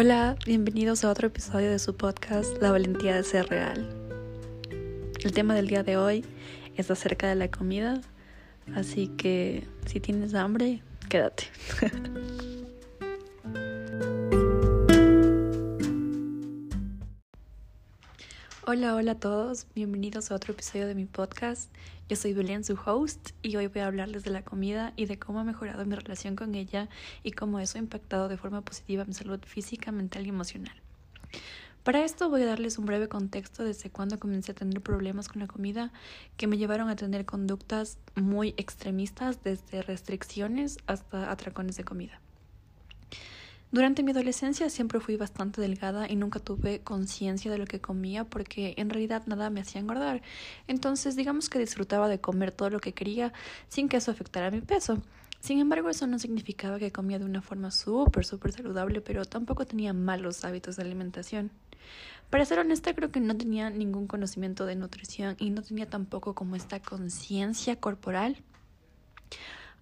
Hola, bienvenidos a otro episodio de su podcast La valentía de ser real. El tema del día de hoy es acerca de la comida, así que si tienes hambre, quédate. Hola, hola a todos, bienvenidos a otro episodio de mi podcast. Yo soy Belén, su host, y hoy voy a hablarles de la comida y de cómo ha mejorado mi relación con ella y cómo eso ha impactado de forma positiva mi salud física, mental y emocional. Para esto voy a darles un breve contexto desde cuando comencé a tener problemas con la comida que me llevaron a tener conductas muy extremistas desde restricciones hasta atracones de comida. Durante mi adolescencia siempre fui bastante delgada y nunca tuve conciencia de lo que comía porque en realidad nada me hacía engordar. Entonces digamos que disfrutaba de comer todo lo que quería sin que eso afectara mi peso. Sin embargo, eso no significaba que comía de una forma súper, súper saludable, pero tampoco tenía malos hábitos de alimentación. Para ser honesta, creo que no tenía ningún conocimiento de nutrición y no tenía tampoco como esta conciencia corporal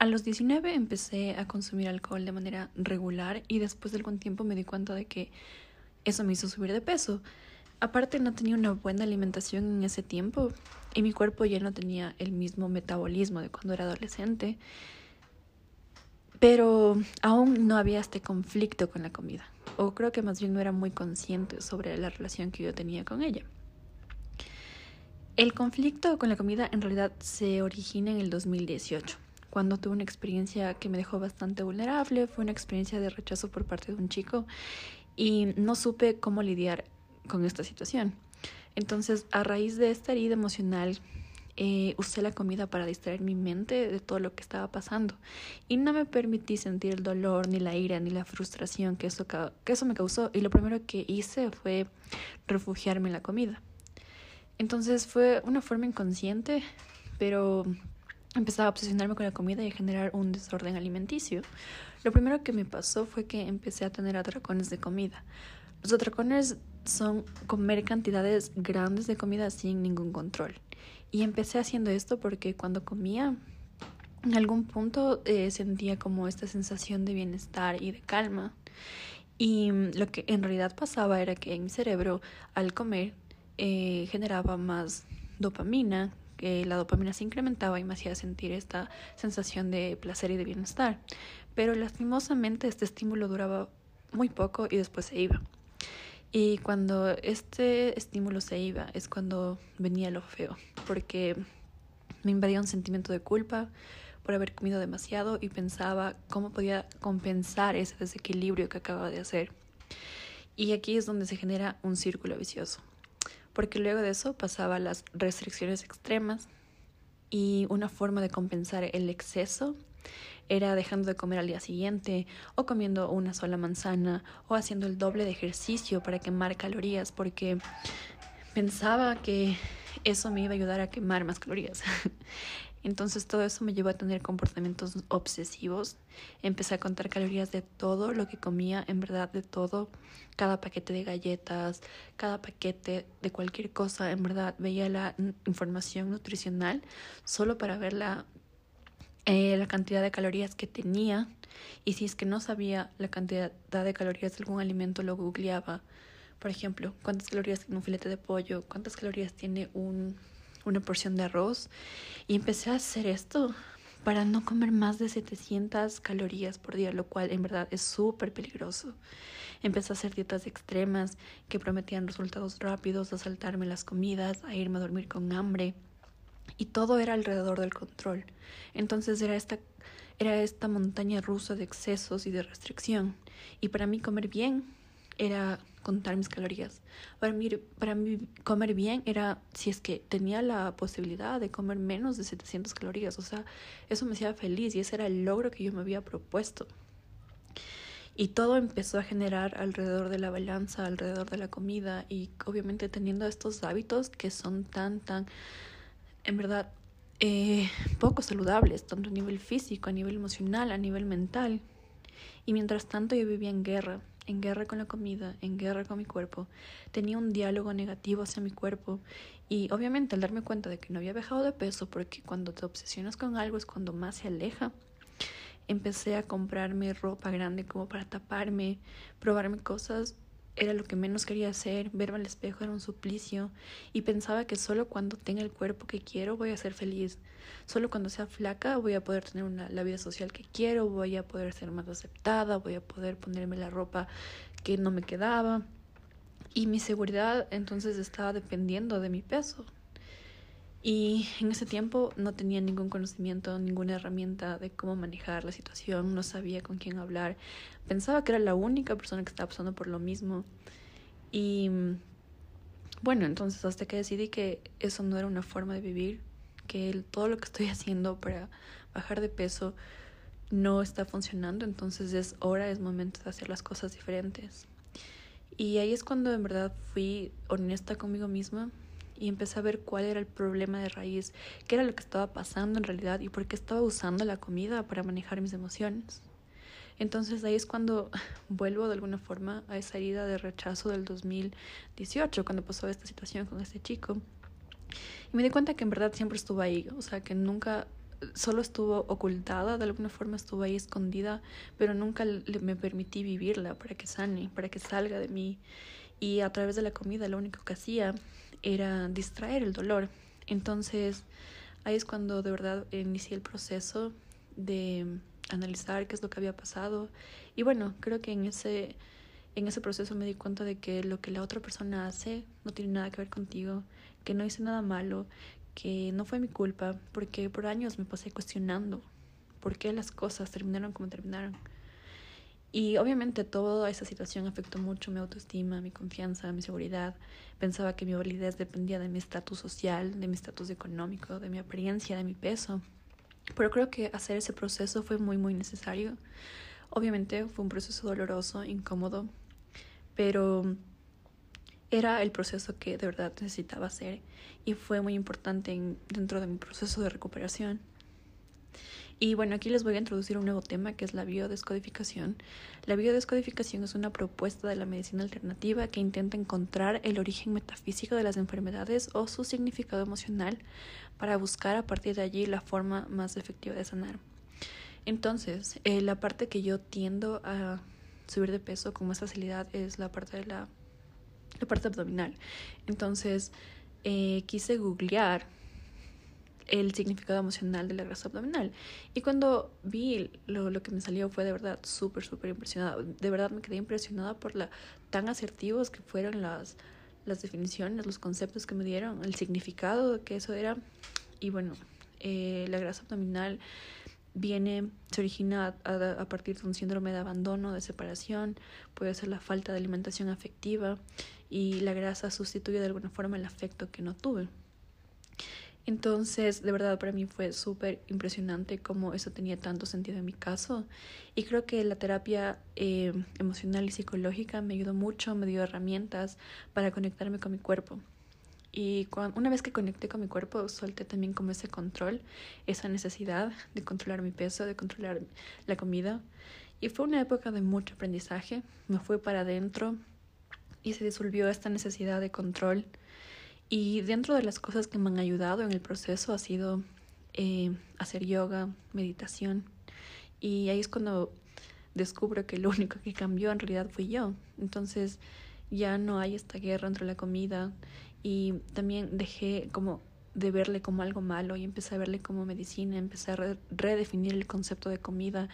a los 19 empecé a consumir alcohol de manera regular y después de algún tiempo me di cuenta de que eso me hizo subir de peso. Aparte no tenía una buena alimentación en ese tiempo y mi cuerpo ya no tenía el mismo metabolismo de cuando era adolescente. Pero aún no había este conflicto con la comida. O creo que más bien no era muy consciente sobre la relación que yo tenía con ella. El conflicto con la comida en realidad se origina en el 2018 cuando tuve una experiencia que me dejó bastante vulnerable, fue una experiencia de rechazo por parte de un chico y no supe cómo lidiar con esta situación. Entonces, a raíz de esta herida emocional, eh, usé la comida para distraer mi mente de todo lo que estaba pasando y no me permití sentir el dolor, ni la ira, ni la frustración que eso, que eso me causó y lo primero que hice fue refugiarme en la comida. Entonces fue una forma inconsciente, pero empezaba a obsesionarme con la comida y a generar un desorden alimenticio. Lo primero que me pasó fue que empecé a tener atracones de comida. Los atracones son comer cantidades grandes de comida sin ningún control. Y empecé haciendo esto porque cuando comía, en algún punto eh, sentía como esta sensación de bienestar y de calma. Y lo que en realidad pasaba era que en mi cerebro, al comer, eh, generaba más dopamina, la dopamina se incrementaba y me hacía sentir esta sensación de placer y de bienestar. Pero lastimosamente este estímulo duraba muy poco y después se iba. Y cuando este estímulo se iba es cuando venía lo feo, porque me invadía un sentimiento de culpa por haber comido demasiado y pensaba cómo podía compensar ese desequilibrio que acababa de hacer. Y aquí es donde se genera un círculo vicioso porque luego de eso pasaba las restricciones extremas y una forma de compensar el exceso era dejando de comer al día siguiente o comiendo una sola manzana o haciendo el doble de ejercicio para quemar calorías porque pensaba que eso me iba a ayudar a quemar más calorías. Entonces todo eso me llevó a tener comportamientos obsesivos. Empecé a contar calorías de todo lo que comía, en verdad de todo. Cada paquete de galletas, cada paquete de cualquier cosa, en verdad veía la información nutricional solo para ver la, eh, la cantidad de calorías que tenía. Y si es que no sabía la cantidad de calorías de algún alimento, lo googleaba. Por ejemplo, cuántas calorías tiene un filete de pollo, cuántas calorías tiene un una porción de arroz y empecé a hacer esto para no comer más de 700 calorías por día, lo cual en verdad es súper peligroso. Empecé a hacer dietas extremas que prometían resultados rápidos, a saltarme las comidas, a irme a dormir con hambre. Y todo era alrededor del control. Entonces era esta, era esta montaña rusa de excesos y de restricción. Y para mí comer bien era contar mis calorías. Para mí, para comer bien era si es que tenía la posibilidad de comer menos de 700 calorías. O sea, eso me hacía feliz y ese era el logro que yo me había propuesto. Y todo empezó a generar alrededor de la balanza, alrededor de la comida y obviamente teniendo estos hábitos que son tan, tan, en verdad, eh, poco saludables, tanto a nivel físico, a nivel emocional, a nivel mental. Y mientras tanto yo vivía en guerra, en guerra con la comida, en guerra con mi cuerpo, tenía un diálogo negativo hacia mi cuerpo y obviamente al darme cuenta de que no había bajado de peso, porque cuando te obsesionas con algo es cuando más se aleja, empecé a comprarme ropa grande como para taparme, probarme cosas era lo que menos quería hacer, verme al espejo era un suplicio y pensaba que solo cuando tenga el cuerpo que quiero voy a ser feliz, solo cuando sea flaca voy a poder tener una, la vida social que quiero, voy a poder ser más aceptada, voy a poder ponerme la ropa que no me quedaba y mi seguridad entonces estaba dependiendo de mi peso. Y en ese tiempo no tenía ningún conocimiento, ninguna herramienta de cómo manejar la situación, no sabía con quién hablar. Pensaba que era la única persona que estaba pasando por lo mismo. Y bueno, entonces hasta que decidí que eso no era una forma de vivir, que todo lo que estoy haciendo para bajar de peso no está funcionando, entonces es hora, es momento de hacer las cosas diferentes. Y ahí es cuando en verdad fui honesta conmigo misma y empecé a ver cuál era el problema de raíz, qué era lo que estaba pasando en realidad y por qué estaba usando la comida para manejar mis emociones. Entonces ahí es cuando vuelvo de alguna forma a esa herida de rechazo del 2018, cuando pasó esta situación con este chico. Y me di cuenta que en verdad siempre estuvo ahí, o sea, que nunca solo estuvo ocultada, de alguna forma estuvo ahí escondida, pero nunca me permití vivirla para que sane, para que salga de mí. Y a través de la comida lo único que hacía era distraer el dolor. Entonces, ahí es cuando de verdad inicié el proceso de analizar qué es lo que había pasado. Y bueno, creo que en ese, en ese proceso me di cuenta de que lo que la otra persona hace no tiene nada que ver contigo, que no hice nada malo, que no fue mi culpa, porque por años me pasé cuestionando por qué las cosas terminaron como terminaron. Y obviamente toda esa situación afectó mucho mi autoestima, mi confianza, mi seguridad. Pensaba que mi validez dependía de mi estatus social, de mi estatus económico, de mi apariencia, de mi peso. Pero creo que hacer ese proceso fue muy, muy necesario. Obviamente fue un proceso doloroso, incómodo, pero era el proceso que de verdad necesitaba hacer y fue muy importante dentro de mi proceso de recuperación. Y bueno, aquí les voy a introducir un nuevo tema que es la biodescodificación. La biodescodificación es una propuesta de la medicina alternativa que intenta encontrar el origen metafísico de las enfermedades o su significado emocional para buscar a partir de allí la forma más efectiva de sanar. Entonces, eh, la parte que yo tiendo a subir de peso con más facilidad es la parte de la, parte abdominal. Entonces, eh, quise googlear el significado emocional de la grasa abdominal. Y cuando vi lo, que me salió fue de verdad súper, súper impresionada. De verdad me quedé impresionada por la tan asertivos que fueron las, las definiciones, los conceptos que me dieron, el significado que eso era. Y bueno, eh, la grasa abdominal viene, se origina a, a, partir de un síndrome de abandono, de separación, puede ser la falta de alimentación afectiva y la grasa sustituye de alguna forma el afecto que no tuve. Entonces, de verdad, para mí fue súper impresionante cómo eso tenía tanto sentido en mi caso. Y creo que la terapia eh, emocional y psicológica me ayudó mucho, me dio herramientas para conectarme con mi cuerpo. Y una vez que conecté con mi cuerpo, solté también como ese control, esa necesidad de controlar mi peso, de controlar la comida. Y fue una época de mucho aprendizaje. Me fui para adentro y se disolvió esta necesidad de control y dentro de las cosas que me han ayudado en el proceso ha sido eh, hacer yoga, meditación. Y ahí es cuando descubro que lo único que cambió en realidad fui yo. Entonces ya no hay esta guerra entre la comida y también dejé como de verle como algo malo y empecé a verle como medicina, empecé a redefinir el concepto de comida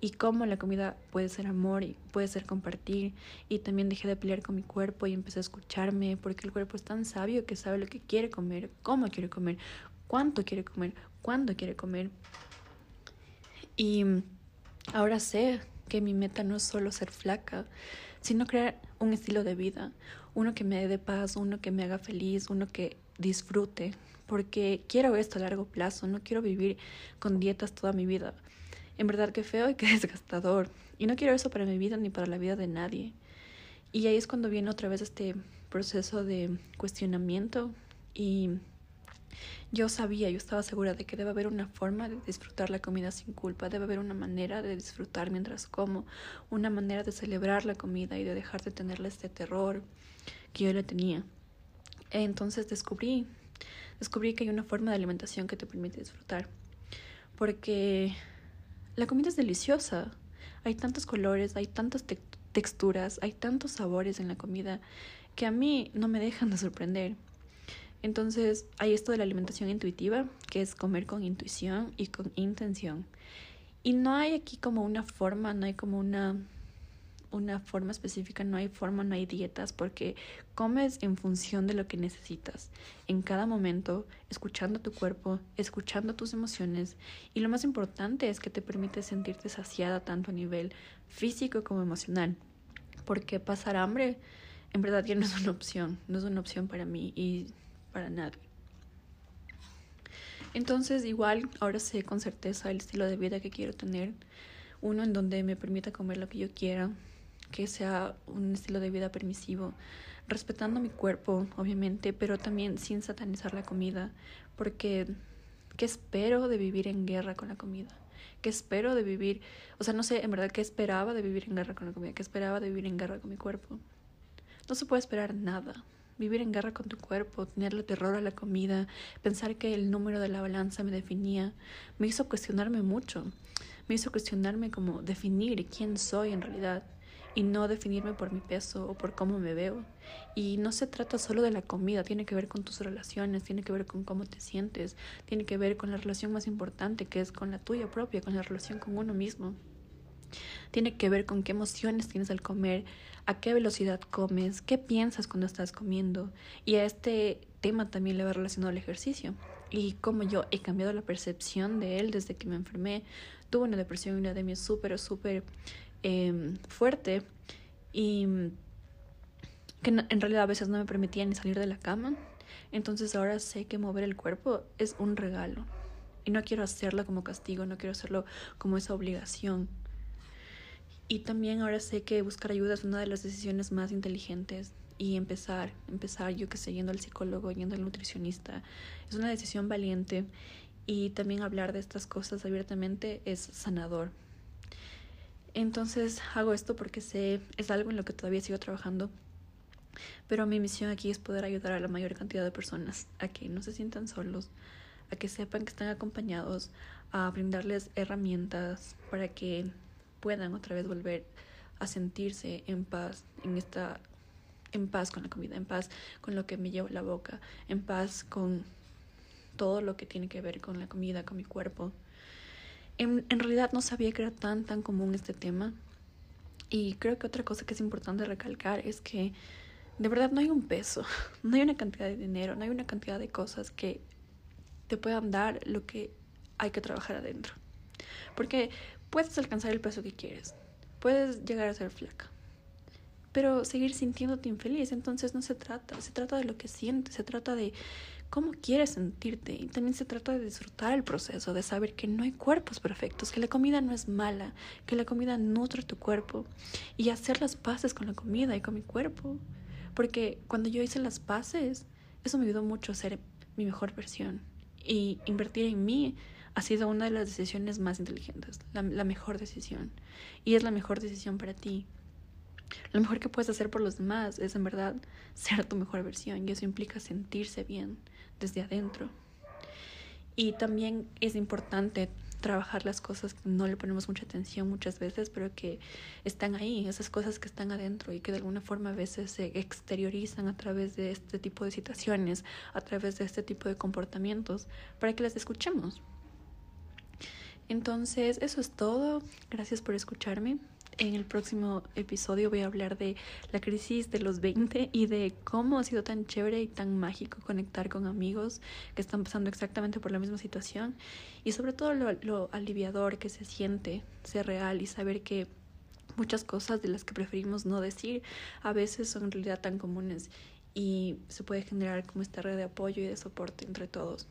y cómo la comida puede ser amor y puede ser compartir. Y también dejé de pelear con mi cuerpo y empecé a escucharme porque el cuerpo es tan sabio que sabe lo que quiere comer, cómo quiere comer, cuánto quiere comer, cuándo quiere comer. Y ahora sé que mi meta no es solo ser flaca, sino crear un estilo de vida, uno que me dé paz, uno que me haga feliz, uno que disfrute, porque quiero esto a largo plazo, no quiero vivir con dietas toda mi vida. En verdad que feo y que desgastador. Y no quiero eso para mi vida ni para la vida de nadie. Y ahí es cuando viene otra vez este proceso de cuestionamiento y yo sabía, yo estaba segura de que debe haber una forma de disfrutar la comida sin culpa, debe haber una manera de disfrutar mientras como, una manera de celebrar la comida y de dejar de tenerle este terror que yo le tenía. Entonces descubrí, descubrí que hay una forma de alimentación que te permite disfrutar, porque la comida es deliciosa. Hay tantos colores, hay tantas texturas, hay tantos sabores en la comida que a mí no me dejan de sorprender. Entonces hay esto de la alimentación intuitiva, que es comer con intuición y con intención. Y no hay aquí como una forma, no hay como una una forma específica, no hay forma, no hay dietas, porque comes en función de lo que necesitas, en cada momento, escuchando tu cuerpo, escuchando tus emociones, y lo más importante es que te permite sentirte saciada tanto a nivel físico como emocional, porque pasar hambre en verdad ya no es una opción, no es una opción para mí y para nadie. Entonces, igual, ahora sé con certeza el estilo de vida que quiero tener. Uno en donde me permita comer lo que yo quiera, que sea un estilo de vida permisivo, respetando mi cuerpo, obviamente, pero también sin satanizar la comida, porque ¿qué espero de vivir en guerra con la comida? ¿Qué espero de vivir? O sea, no sé, en verdad, ¿qué esperaba de vivir en guerra con la comida? ¿Qué esperaba de vivir en guerra con mi cuerpo? No se puede esperar nada. Vivir en guerra con tu cuerpo, tenerle terror a la comida, pensar que el número de la balanza me definía, me hizo cuestionarme mucho. Me hizo cuestionarme como definir quién soy en realidad y no definirme por mi peso o por cómo me veo. Y no se trata solo de la comida, tiene que ver con tus relaciones, tiene que ver con cómo te sientes, tiene que ver con la relación más importante que es con la tuya propia, con la relación con uno mismo. Tiene que ver con qué emociones tienes al comer, a qué velocidad comes, qué piensas cuando estás comiendo. Y a este tema también le va relacionado al ejercicio. Y como yo he cambiado la percepción de él desde que me enfermé, tuve una depresión y una anemia súper, súper Em, fuerte y que en realidad a veces no me permitía ni salir de la cama. Entonces ahora sé que mover el cuerpo es un regalo. Y no quiero hacerlo como castigo, no quiero hacerlo como esa obligación. Y también ahora sé que buscar ayuda es una de las decisiones más inteligentes. Y empezar, empezar yo que sé, yendo al psicólogo, yendo al nutricionista, es una decisión valiente. Y también hablar de estas cosas abiertamente es sanador. Entonces hago esto porque sé, es algo en lo que todavía sigo trabajando. Pero mi misión aquí es poder ayudar a la mayor cantidad de personas a que no se sientan solos, a que sepan que están acompañados, a brindarles herramientas para que puedan otra vez volver a sentirse en paz en esta en paz con la comida, en paz con lo que me llevo a la boca, en paz con todo lo que tiene que ver con la comida, con mi cuerpo. En, realidad no sabía que era tan, tan común este tema. Y creo que otra cosa que es importante recalcar es que de verdad no hay un peso, no hay una cantidad de dinero, no hay una cantidad de cosas que te puedan dar lo que hay que trabajar adentro. Porque puedes alcanzar el peso que quieres, puedes llegar a ser flaca, pero seguir sintiéndote infeliz, entonces no se trata, se trata de lo que sientes, se trata de cómo quieres sentirte. Y también se trata de disfrutar el proceso, de saber que no hay cuerpos perfectos, que la comida no es mala, que la comida nutre tu cuerpo. Y hacer las paces con la comida y con mi cuerpo. Porque cuando yo hice las paces, eso me ayudó mucho a ser mi mejor versión. Y invertir en mí ha sido una de las decisiones más inteligentes, la, la mejor decisión. Y es la mejor decisión para ti. Lo mejor que puedes hacer por los demás es en verdad ser tu mejor versión y eso implica sentirse bien desde adentro. Y también es importante trabajar las cosas que no le ponemos mucha atención muchas veces, pero que están ahí, esas cosas que están adentro y que de alguna forma a veces se exteriorizan a través de este tipo de situaciones, a través de este tipo de comportamientos, para que las escuchemos. Entonces, eso es todo. Gracias por escucharme. En el próximo episodio voy a hablar de la crisis de los 20 y de cómo ha sido tan chévere y tan mágico conectar con amigos que están pasando exactamente por la misma situación y sobre todo lo, aliviador que se siente ser real y saber que muchas cosas de las que preferimos no decir a veces son en realidad tan comunes y se puede generar como esta red de apoyo y de soporte entre todos.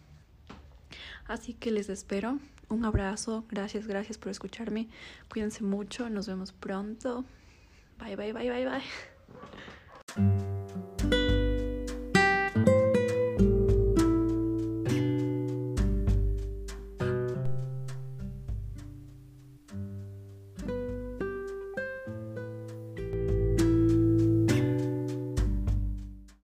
Así que les espero. Un abrazo. Gracias, gracias por escucharme. Cuídense mucho. Nos vemos pronto. Bye, bye, bye, bye, bye.